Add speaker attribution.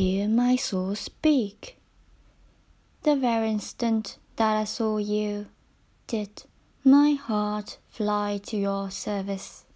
Speaker 1: hear my soul speak. The very instant that I saw you, did my heart fly to your service.